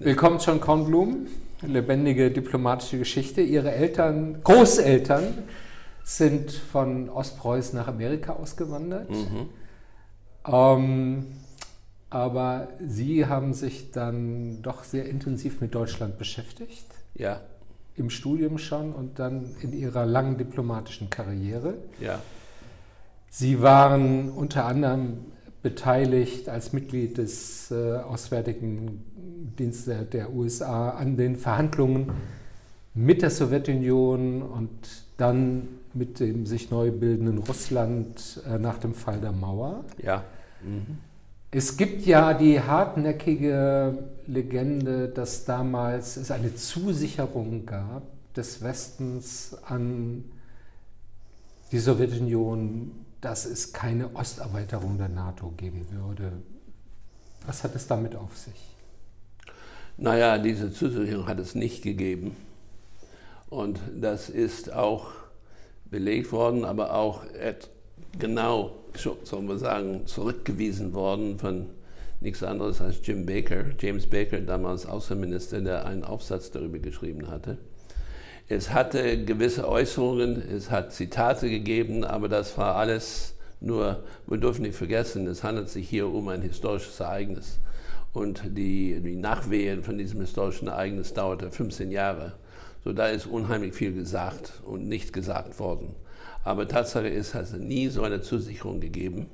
Willkommen John Kornblum, lebendige diplomatische Geschichte. Ihre Eltern, Großeltern sind von Ostpreußen nach Amerika ausgewandert. Mhm. Ähm, aber Sie haben sich dann doch sehr intensiv mit Deutschland beschäftigt. Ja. Im Studium schon und dann in Ihrer langen diplomatischen Karriere. Ja. Sie waren unter anderem beteiligt als Mitglied des äh, Auswärtigen Dienstes der USA an den Verhandlungen mit der Sowjetunion und dann mit dem sich neu bildenden Russland äh, nach dem Fall der Mauer. Ja. Mhm. Es gibt ja die hartnäckige Legende, dass damals es eine Zusicherung gab des Westens an die Sowjetunion dass es keine Osterweiterung der NATO geben würde. Was hat es damit auf sich? Naja, diese Zusicherung hat es nicht gegeben. Und das ist auch belegt worden, aber auch genau, sollen wir sagen, zurückgewiesen worden von nichts anderes als Jim Baker, James Baker, damals Außenminister, der einen Aufsatz darüber geschrieben hatte. Es hatte gewisse Äußerungen, es hat Zitate gegeben, aber das war alles nur, wir dürfen nicht vergessen, es handelt sich hier um ein historisches Ereignis. Und die, die Nachwehen von diesem historischen Ereignis dauerte 15 Jahre. So da ist unheimlich viel gesagt und nicht gesagt worden. Aber Tatsache ist, es hat nie so eine Zusicherung gegeben.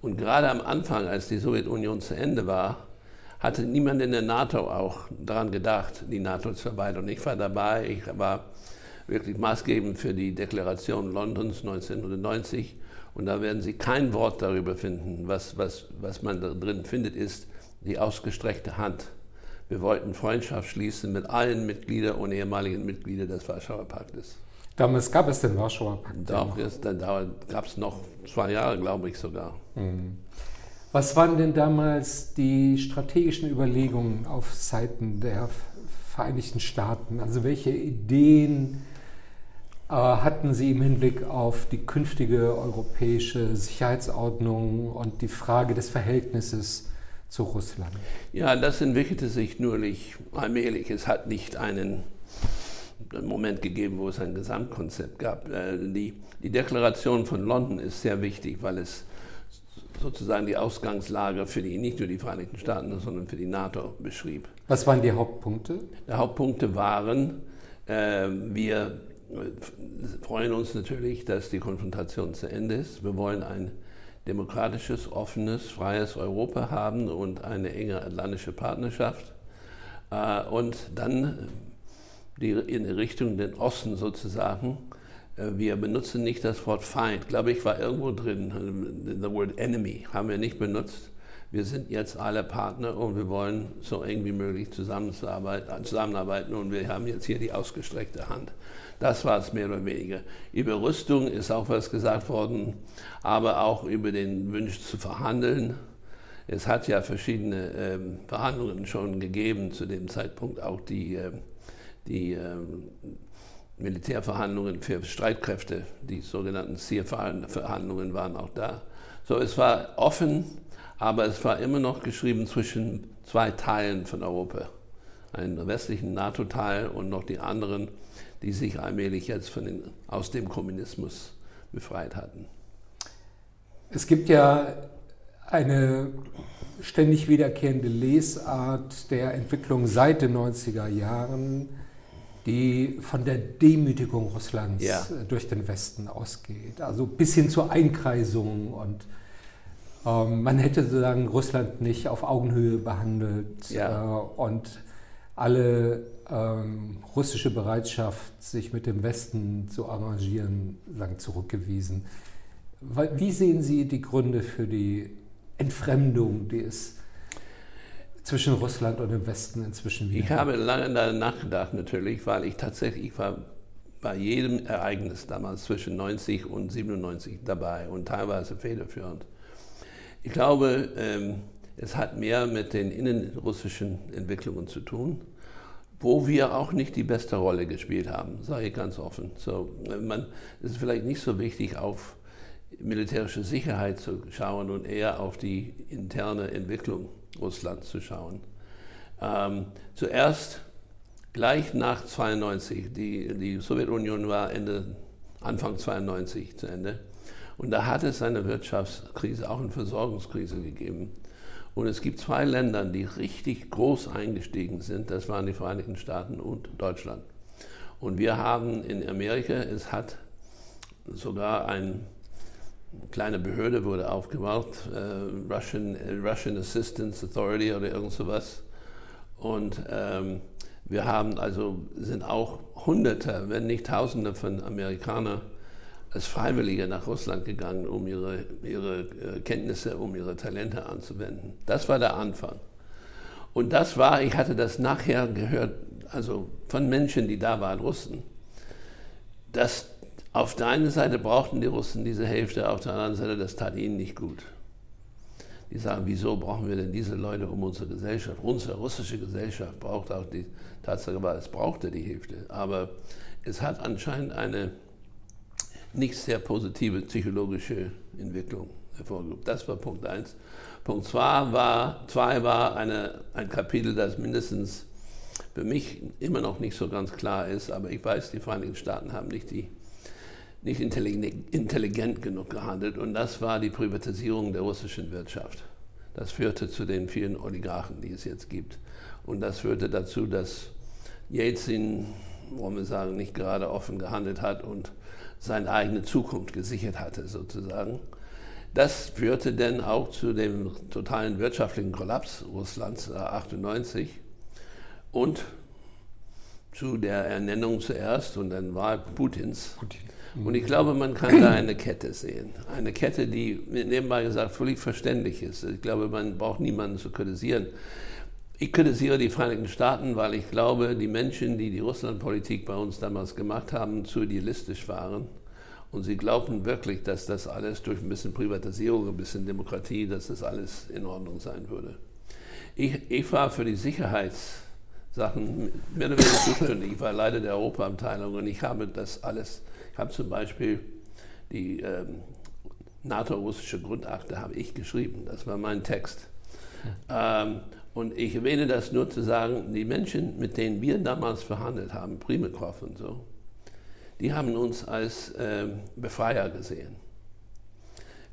Und gerade am Anfang, als die Sowjetunion zu Ende war, hatte niemand in der NATO auch daran gedacht, die NATO zu erweitern. Ich war dabei, ich war wirklich maßgebend für die Deklaration Londons 1990 und da werden Sie kein Wort darüber finden. Was, was, was man da drin findet, ist die ausgestreckte Hand. Wir wollten Freundschaft schließen mit allen Mitgliedern und ehemaligen Mitgliedern des Warschauer Paktes. Damals gab es den Warschauer Pakt. Doch, da gab es noch zwei Jahre, glaube ich sogar. Mhm. Was waren denn damals die strategischen Überlegungen auf Seiten der Vereinigten Staaten? Also welche Ideen äh, hatten Sie im Hinblick auf die künftige europäische Sicherheitsordnung und die Frage des Verhältnisses zu Russland? Ja, das entwickelte sich nur allmählich. Es hat nicht einen Moment gegeben, wo es ein Gesamtkonzept gab. Äh, die, die Deklaration von London ist sehr wichtig, weil es sozusagen die Ausgangslage für die, nicht nur die Vereinigten Staaten, sondern für die NATO beschrieb. Was waren die Hauptpunkte? Die Hauptpunkte waren, äh, wir freuen uns natürlich, dass die Konfrontation zu Ende ist. Wir wollen ein demokratisches, offenes, freies Europa haben und eine enge atlantische Partnerschaft. Äh, und dann die, in Richtung den Osten sozusagen wir benutzen nicht das Wort Feind. Glaube ich, war irgendwo drin, the word enemy haben wir nicht benutzt. Wir sind jetzt alle Partner und wir wollen so eng wie möglich zusammenarbeiten und wir haben jetzt hier die ausgestreckte Hand. Das war es mehr oder weniger. Über Rüstung ist auch was gesagt worden, aber auch über den Wunsch zu verhandeln. Es hat ja verschiedene ähm, Verhandlungen schon gegeben zu dem Zeitpunkt, auch die, äh, die ähm, Militärverhandlungen für Streitkräfte, die sogenannten SEER-Verhandlungen waren auch da. So, es war offen, aber es war immer noch geschrieben zwischen zwei Teilen von Europa. Einen westlichen NATO-Teil und noch die anderen, die sich allmählich jetzt den, aus dem Kommunismus befreit hatten. Es gibt ja eine ständig wiederkehrende Lesart der Entwicklung seit den 90er Jahren die von der Demütigung Russlands ja. Äh, durch den Westen ausgeht. Also bis hin zur Einkreisung und ähm, man hätte sozusagen Russland nicht auf Augenhöhe behandelt ja. äh, und alle ähm, russische Bereitschaft, sich mit dem Westen zu arrangieren, lang zurückgewiesen. Wie sehen Sie die Gründe für die Entfremdung, die es zwischen Russland und dem Westen inzwischen wieder? Ich habe lange nachgedacht natürlich, weil ich tatsächlich ich war bei jedem Ereignis damals zwischen 90 und 97 dabei und teilweise federführend. Ich glaube, ähm, es hat mehr mit den innenrussischen Entwicklungen zu tun, wo wir auch nicht die beste Rolle gespielt haben, sage ich ganz offen. So, man, es ist vielleicht nicht so wichtig, auf militärische Sicherheit zu schauen und eher auf die interne Entwicklung Russland zu schauen. Ähm, zuerst gleich nach 92, die, die Sowjetunion war Ende, Anfang 92 zu Ende. Und da hat es eine Wirtschaftskrise, auch eine Versorgungskrise gegeben. Und es gibt zwei Länder, die richtig groß eingestiegen sind. Das waren die Vereinigten Staaten und Deutschland. Und wir haben in Amerika, es hat sogar eine kleine Behörde wurde aufgebaut, äh, Russian, Russian Assistance Authority oder irgend sowas. Und ähm, wir haben also, sind auch Hunderte, wenn nicht Tausende von Amerikanern als Freiwillige nach Russland gegangen, um ihre, ihre äh, Kenntnisse, um ihre Talente anzuwenden. Das war der Anfang. Und das war, ich hatte das nachher gehört, also von Menschen, die da waren, Russen, dass auf der einen Seite brauchten die Russen diese Hälfte, auf der anderen Seite, das tat ihnen nicht gut. Die sagen, wieso brauchen wir denn diese Leute um unsere Gesellschaft? Unsere russische Gesellschaft braucht auch die Tatsache, war, es brauchte die Hälfte. Aber es hat anscheinend eine nicht sehr positive psychologische Entwicklung hervorgehoben. Das war Punkt 1. Punkt 2 war, zwei war eine, ein Kapitel, das mindestens für mich immer noch nicht so ganz klar ist, aber ich weiß, die Vereinigten Staaten haben nicht, die, nicht intelligent, genug gehandelt und das war die Privatisierung der russischen Wirtschaft. Das führte zu den vielen Oligarchen, die es jetzt gibt. Und das führte dazu, dass Jelzin, wollen wir sagen, nicht gerade offen gehandelt hat und seine eigene Zukunft gesichert hatte, sozusagen. Das führte dann auch zu dem totalen wirtschaftlichen Kollaps Russlands 1998 äh, und zu der Ernennung zuerst und dann war Putins. Putin. Und ich glaube, man kann da eine Kette sehen. Eine Kette, die nebenbei gesagt völlig verständlich ist. Ich glaube, man braucht niemanden zu kritisieren. Ich kritisiere die Vereinigten Staaten, weil ich glaube, die Menschen, die die Russlandpolitik bei uns damals gemacht haben, zu idealistisch waren. Und sie glaubten wirklich, dass das alles durch ein bisschen Privatisierung, ein bisschen Demokratie, dass das alles in Ordnung sein würde. Ich, ich war für die Sicherheitssachen mehr oder weniger zuständig. Ich war Leiter der Europaabteilung und ich habe das alles, ich habe zum Beispiel die ähm, NATO-russische Grundakte habe ich geschrieben. Das war mein Text. Ähm, und ich erwähne das nur zu sagen, die Menschen, mit denen wir damals verhandelt haben, Primakov und so, die haben uns als äh, Befreier gesehen.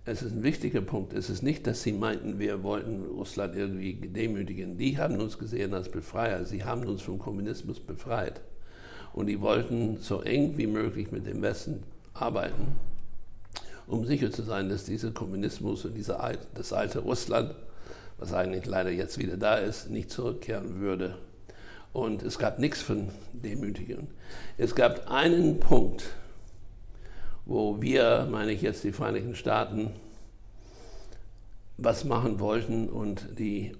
Es ist ein wichtiger Punkt. Es ist nicht, dass sie meinten, wir wollten Russland irgendwie demütigen. Die haben uns gesehen als Befreier. Sie haben uns vom Kommunismus befreit. Und die wollten so eng wie möglich mit dem Westen arbeiten, um sicher zu sein, dass dieser Kommunismus und dieser, das alte Russland was eigentlich leider jetzt wieder da ist, nicht zurückkehren würde. Und es gab nichts von Demütigung. Es gab einen Punkt, wo wir, meine ich jetzt die Vereinigten Staaten, was machen wollten und die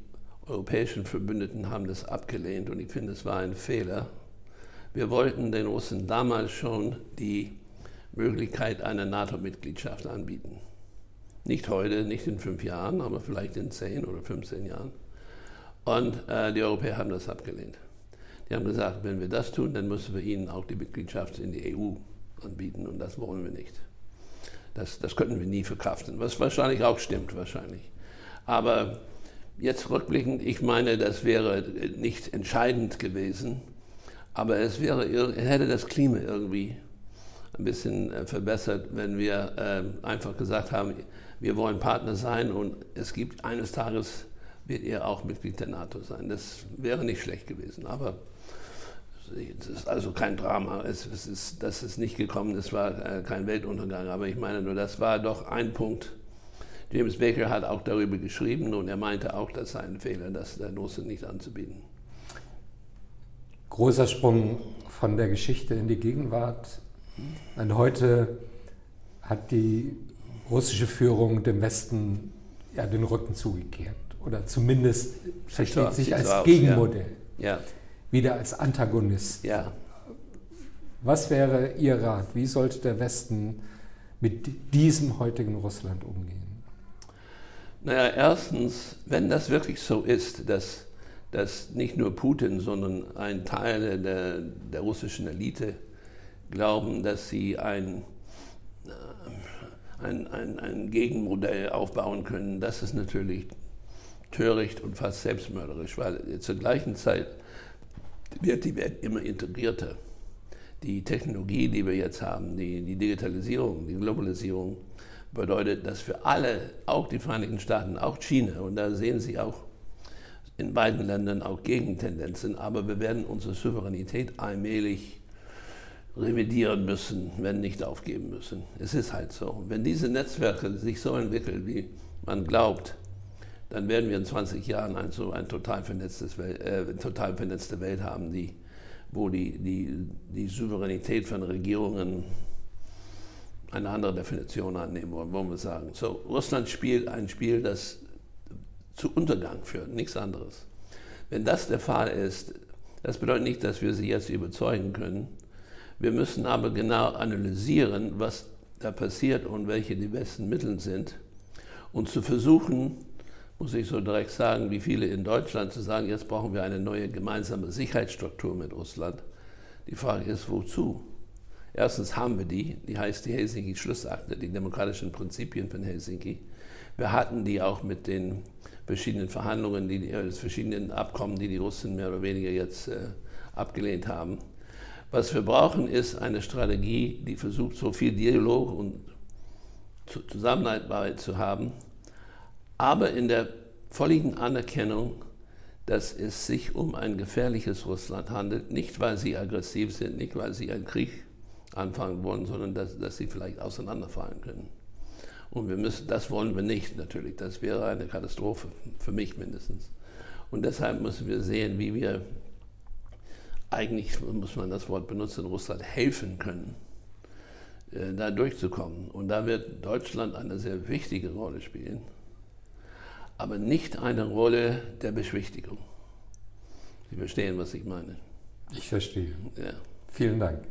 europäischen Verbündeten haben das abgelehnt und ich finde, es war ein Fehler. Wir wollten den Russen damals schon die Möglichkeit einer NATO-Mitgliedschaft anbieten. Nicht heute, nicht in fünf Jahren, aber vielleicht in zehn oder 15 Jahren. Und äh, die Europäer haben das abgelehnt. Die haben gesagt, wenn wir das tun, dann müssen wir ihnen auch die Mitgliedschaft in die EU anbieten und das wollen wir nicht. Das, das könnten wir nie verkraften, was wahrscheinlich auch stimmt, wahrscheinlich. Aber jetzt rückblickend, ich meine, das wäre nicht entscheidend gewesen, aber es wäre, hätte das Klima irgendwie ein bisschen äh, verbessert, wenn wir äh, einfach gesagt haben, wir wollen Partner sein und es gibt eines Tages wird er auch Mitglied der NATO sein. Das wäre nicht schlecht gewesen, aber es ist also kein Drama. Es, es ist, dass es nicht gekommen ist, war äh, kein Weltuntergang. Aber ich meine nur, das war doch ein Punkt. James Baker hat auch darüber geschrieben und er meinte auch, das sei ein Fehler, das der Nusse nicht anzubieten. Großer Sprung von der Geschichte in die Gegenwart. Und heute hat die russische Führung dem Westen ja den Rücken zugekehrt oder zumindest versteht sich als aus, Gegenmodell, ja. Ja. Wieder als Antagonist. Ja. Was wäre Ihr Rat? Wie sollte der Westen mit diesem heutigen Russland umgehen? Naja, erstens, wenn das wirklich so ist, dass, dass nicht nur Putin, sondern ein Teil der, der russischen Elite glauben, dass sie ein ein, ein, ein Gegenmodell aufbauen können, das ist natürlich töricht und fast selbstmörderisch, weil zur gleichen Zeit wird die Welt immer integrierter. Die Technologie, die wir jetzt haben, die, die Digitalisierung, die Globalisierung, bedeutet, dass für alle, auch die Vereinigten Staaten, auch China, und da sehen Sie auch in beiden Ländern auch Gegentendenzen, aber wir werden unsere Souveränität allmählich revidieren müssen, wenn nicht aufgeben müssen. Es ist halt so. Wenn diese Netzwerke sich so entwickeln, wie man glaubt, dann werden wir in 20 Jahren ein, so ein total, vernetztes äh, total vernetzte Welt haben, die, wo die, die, die Souveränität von Regierungen eine andere Definition annehmen wollen, wollen wir sagen. So, Russland spielt ein Spiel, das zu Untergang führt, nichts anderes. Wenn das der Fall ist, das bedeutet nicht, dass wir sie jetzt überzeugen können. Wir müssen aber genau analysieren, was da passiert und welche die besten Mittel sind und zu versuchen, muss ich so direkt sagen, wie viele in Deutschland zu sagen, jetzt brauchen wir eine neue gemeinsame Sicherheitsstruktur mit Russland. Die Frage ist, wozu? Erstens haben wir die, die heißt die Helsinki-Schlussakte, die demokratischen Prinzipien von Helsinki. Wir hatten die auch mit den verschiedenen Verhandlungen, die, äh, verschiedenen Abkommen, die die Russen mehr oder weniger jetzt äh, abgelehnt haben. Was wir brauchen, ist eine Strategie, die versucht, so viel Dialog und Zusammenarbeit zu haben, aber in der völligen Anerkennung, dass es sich um ein gefährliches Russland handelt, nicht weil sie aggressiv sind, nicht weil sie einen Krieg anfangen wollen, sondern dass, dass sie vielleicht auseinanderfallen können. Und wir müssen, das wollen wir nicht natürlich. Das wäre eine Katastrophe, für mich mindestens. Und deshalb müssen wir sehen, wie wir eigentlich, muss man das Wort benutzen, Russland helfen können, äh, da durchzukommen. Und da wird Deutschland eine sehr wichtige Rolle spielen aber nicht eine Rolle der Beschwichtigung. Sie verstehen, was ich meine. Ich verstehe. Ja. Vielen Dank.